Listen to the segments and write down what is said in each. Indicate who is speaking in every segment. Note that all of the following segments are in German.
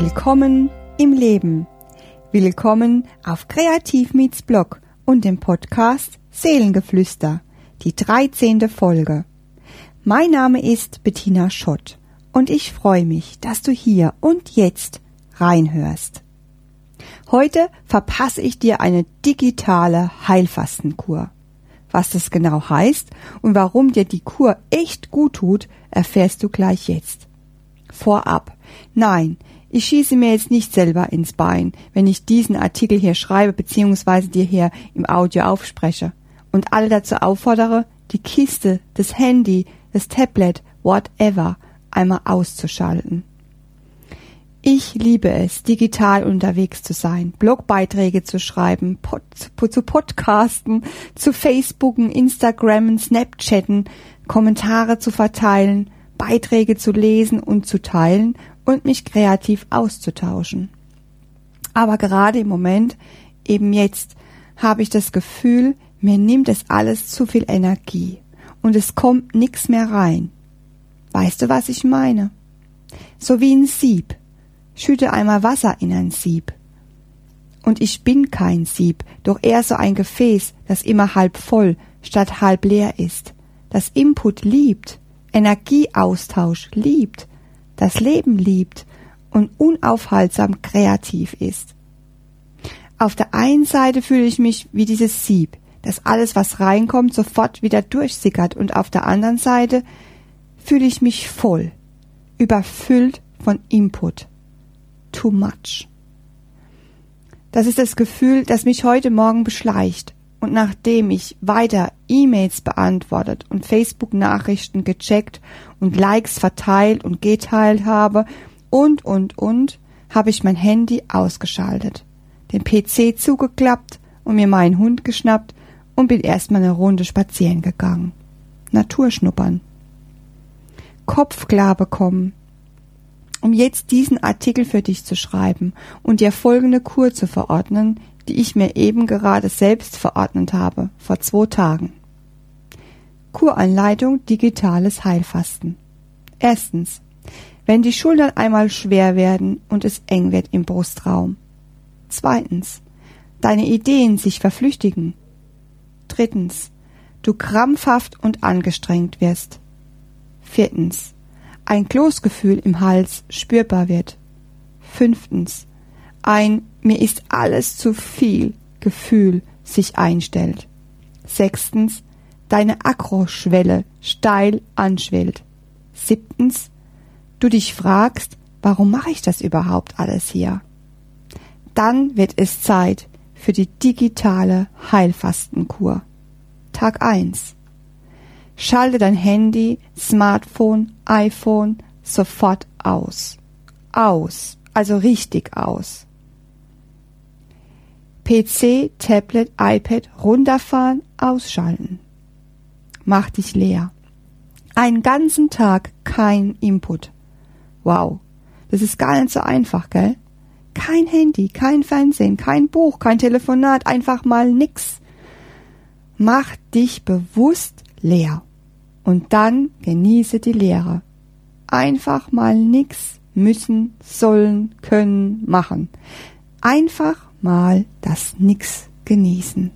Speaker 1: Willkommen im Leben. Willkommen auf Kreativ Meets Blog und dem Podcast Seelengeflüster, die 13. Folge. Mein Name ist Bettina Schott und ich freue mich, dass du hier und jetzt reinhörst. Heute verpasse ich dir eine digitale Heilfastenkur. Was das genau heißt und warum dir die Kur echt gut tut, erfährst du gleich jetzt. Vorab. Nein, ich schieße mir jetzt nicht selber ins Bein, wenn ich diesen Artikel hier schreibe bzw. dir hier im Audio aufspreche und alle dazu auffordere, die Kiste, das Handy, das Tablet, whatever, einmal auszuschalten. Ich liebe es, digital unterwegs zu sein, Blogbeiträge zu schreiben, pod, zu podcasten, zu Facebooken, Instagrammen, Snapchatten, Kommentare zu verteilen, Beiträge zu lesen und zu teilen und mich kreativ auszutauschen. Aber gerade im Moment, eben jetzt, habe ich das Gefühl, mir nimmt es alles zu viel Energie und es kommt nichts mehr rein. Weißt du, was ich meine? So wie ein Sieb. Schütte einmal Wasser in ein Sieb. Und ich bin kein Sieb, doch eher so ein Gefäß, das immer halb voll statt halb leer ist, das Input liebt, Energieaustausch liebt, das Leben liebt und unaufhaltsam kreativ ist. Auf der einen Seite fühle ich mich wie dieses Sieb, das alles, was reinkommt, sofort wieder durchsickert und auf der anderen Seite fühle ich mich voll, überfüllt von Input. Too much. Das ist das Gefühl, das mich heute Morgen beschleicht und nachdem ich weiter E-Mails beantwortet und Facebook-Nachrichten gecheckt und Likes verteilt und geteilt habe und, und, und, habe ich mein Handy ausgeschaltet, den PC zugeklappt und mir meinen Hund geschnappt und bin erstmal eine Runde spazieren gegangen. Natur schnuppern. Kopf klar bekommen. Um jetzt diesen Artikel für dich zu schreiben und dir folgende Kur zu verordnen, die ich mir eben gerade selbst verordnet habe, vor zwei Tagen. Kuranleitung digitales Heilfasten. Erstens. Wenn die Schultern einmal schwer werden und es eng wird im Brustraum. Zweitens. Deine Ideen sich verflüchtigen. Drittens. Du krampfhaft und angestrengt wirst. Viertens. Ein Kloßgefühl im Hals spürbar wird. Fünftens. Ein mir ist alles zu viel Gefühl sich einstellt. Sechstens, deine Akroschwelle steil anschwillt. Siebtens, du dich fragst, warum mache ich das überhaupt alles hier? Dann wird es Zeit für die digitale Heilfastenkur. Tag 1. Schalte dein Handy, Smartphone, iPhone sofort aus. Aus, also richtig aus. PC, Tablet, iPad runterfahren, ausschalten. Mach dich leer. Einen ganzen Tag kein Input. Wow, das ist gar nicht so einfach, gell? Kein Handy, kein Fernsehen, kein Buch, kein Telefonat, einfach mal nix. Mach dich bewusst leer. Und dann genieße die Leere. Einfach mal nix müssen, sollen, können, machen. Einfach mal das Nix genießen.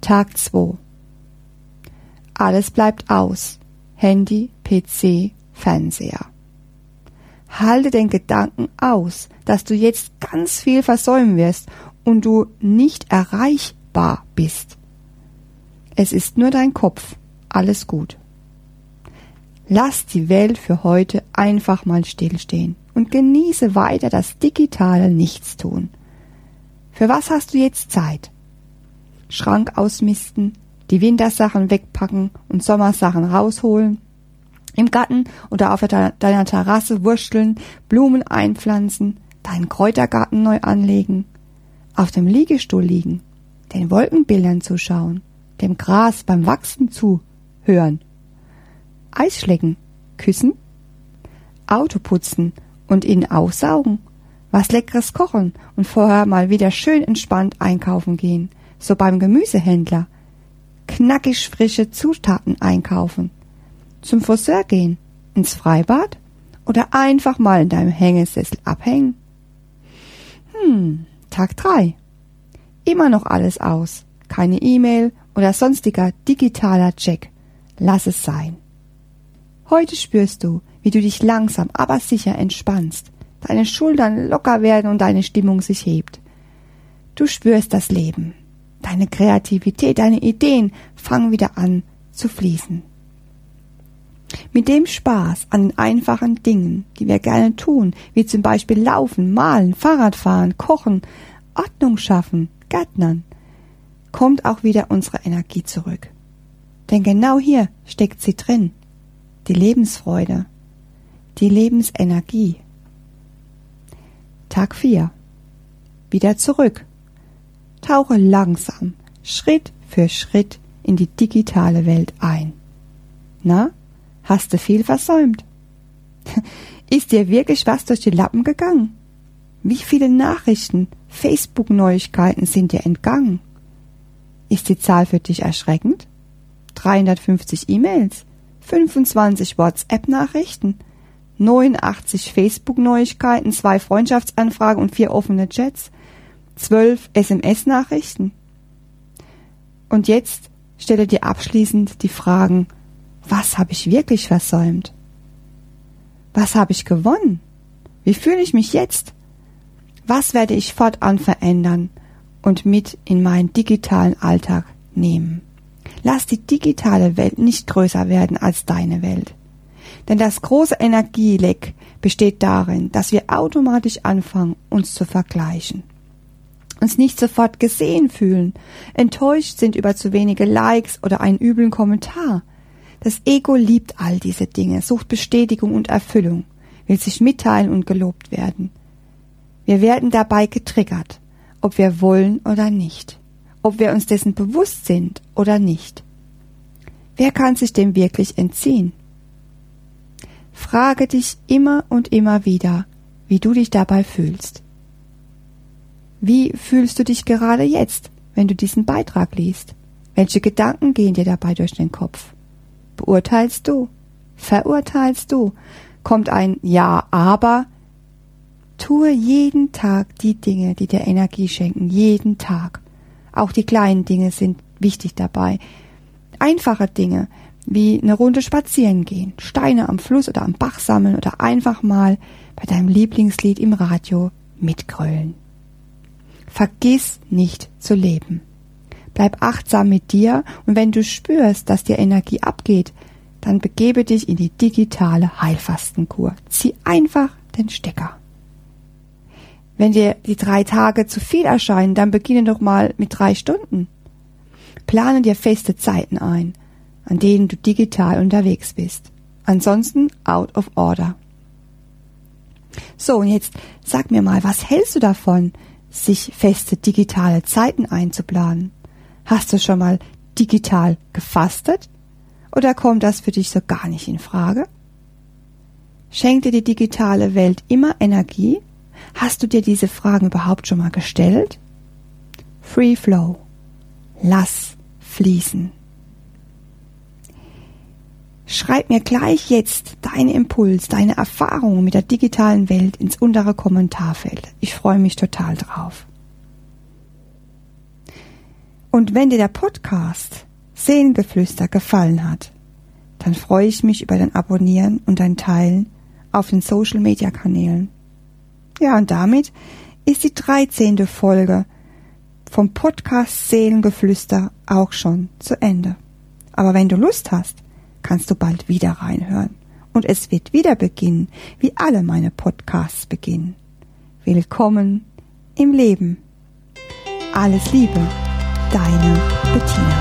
Speaker 1: Tag 2 Alles bleibt aus. Handy, PC, Fernseher. Halte den Gedanken aus, dass du jetzt ganz viel versäumen wirst und du nicht erreichbar bist. Es ist nur dein Kopf. Alles gut. Lass die Welt für heute einfach mal stillstehen und genieße weiter das digitale Nichtstun. Für was hast du jetzt Zeit? Schrank ausmisten, die Wintersachen wegpacken und Sommersachen rausholen, im Garten oder auf deiner Terrasse wursteln, Blumen einpflanzen, deinen Kräutergarten neu anlegen, auf dem Liegestuhl liegen, den Wolkenbildern zuschauen, dem Gras beim Wachsen zuhören Eis schlecken, küssen, Auto putzen und ihn aussaugen, was leckeres kochen und vorher mal wieder schön entspannt einkaufen gehen, so beim Gemüsehändler, knackig frische Zutaten einkaufen, zum Friseur gehen, ins Freibad oder einfach mal in deinem Hängesessel abhängen? Hm, Tag drei. Immer noch alles aus. Keine E-Mail oder sonstiger digitaler Check. Lass es sein. Heute spürst du, wie du dich langsam, aber sicher entspannst, deine Schultern locker werden und deine Stimmung sich hebt. Du spürst das Leben. Deine Kreativität, deine Ideen fangen wieder an zu fließen. Mit dem Spaß an den einfachen Dingen, die wir gerne tun, wie zum Beispiel Laufen, Malen, Fahrradfahren, Kochen, Ordnung schaffen, Gärtnern, kommt auch wieder unsere Energie zurück. Denn genau hier steckt sie drin. Die Lebensfreude, die Lebensenergie. Tag 4. Wieder zurück. Tauche langsam, Schritt für Schritt in die digitale Welt ein. Na, Hast du viel versäumt? Ist dir wirklich was durch die Lappen gegangen? Wie viele Nachrichten, Facebook-Neuigkeiten sind dir entgangen? Ist die Zahl für dich erschreckend? 350 E-Mails, 25 WhatsApp-Nachrichten, 89 Facebook-Neuigkeiten, zwei Freundschaftsanfragen und vier offene Chats, 12 SMS-Nachrichten. Und jetzt stelle dir abschließend die Fragen, was habe ich wirklich versäumt? Was habe ich gewonnen? Wie fühle ich mich jetzt? Was werde ich fortan verändern und mit in meinen digitalen Alltag nehmen? Lass die digitale Welt nicht größer werden als deine Welt. Denn das große Energieleck besteht darin, dass wir automatisch anfangen, uns zu vergleichen. Uns nicht sofort gesehen fühlen, enttäuscht sind über zu wenige Likes oder einen üblen Kommentar, das Ego liebt all diese Dinge, sucht Bestätigung und Erfüllung, will sich mitteilen und gelobt werden. Wir werden dabei getriggert, ob wir wollen oder nicht, ob wir uns dessen bewusst sind oder nicht. Wer kann sich dem wirklich entziehen? Frage dich immer und immer wieder, wie du dich dabei fühlst. Wie fühlst du dich gerade jetzt, wenn du diesen Beitrag liest? Welche Gedanken gehen dir dabei durch den Kopf? beurteilst du, verurteilst du, kommt ein Ja, aber, tue jeden Tag die Dinge, die dir Energie schenken, jeden Tag. Auch die kleinen Dinge sind wichtig dabei. Einfache Dinge, wie eine Runde spazieren gehen, Steine am Fluss oder am Bach sammeln oder einfach mal bei deinem Lieblingslied im Radio mitgrölen. Vergiss nicht zu leben. Bleib achtsam mit dir und wenn du spürst, dass dir Energie abgeht, dann begebe dich in die digitale Heilfastenkur. Zieh einfach den Stecker. Wenn dir die drei Tage zu viel erscheinen, dann beginne doch mal mit drei Stunden. Plane dir feste Zeiten ein, an denen du digital unterwegs bist. Ansonsten out of order. So, und jetzt sag mir mal, was hältst du davon, sich feste digitale Zeiten einzuplanen? Hast du schon mal digital gefastet? Oder kommt das für dich so gar nicht in Frage? Schenkt dir die digitale Welt immer Energie? Hast du dir diese Fragen überhaupt schon mal gestellt? Free Flow. Lass fließen. Schreib mir gleich jetzt deinen Impuls, deine Erfahrungen mit der digitalen Welt ins untere Kommentarfeld. Ich freue mich total drauf. Und wenn dir der Podcast Seelengeflüster gefallen hat, dann freue ich mich über dein Abonnieren und dein Teilen auf den Social Media Kanälen. Ja, und damit ist die 13. Folge vom Podcast Seelengeflüster auch schon zu Ende. Aber wenn du Lust hast, kannst du bald wieder reinhören. Und es wird wieder beginnen, wie alle meine Podcasts beginnen. Willkommen im Leben. Alles Liebe. Deine Bettina.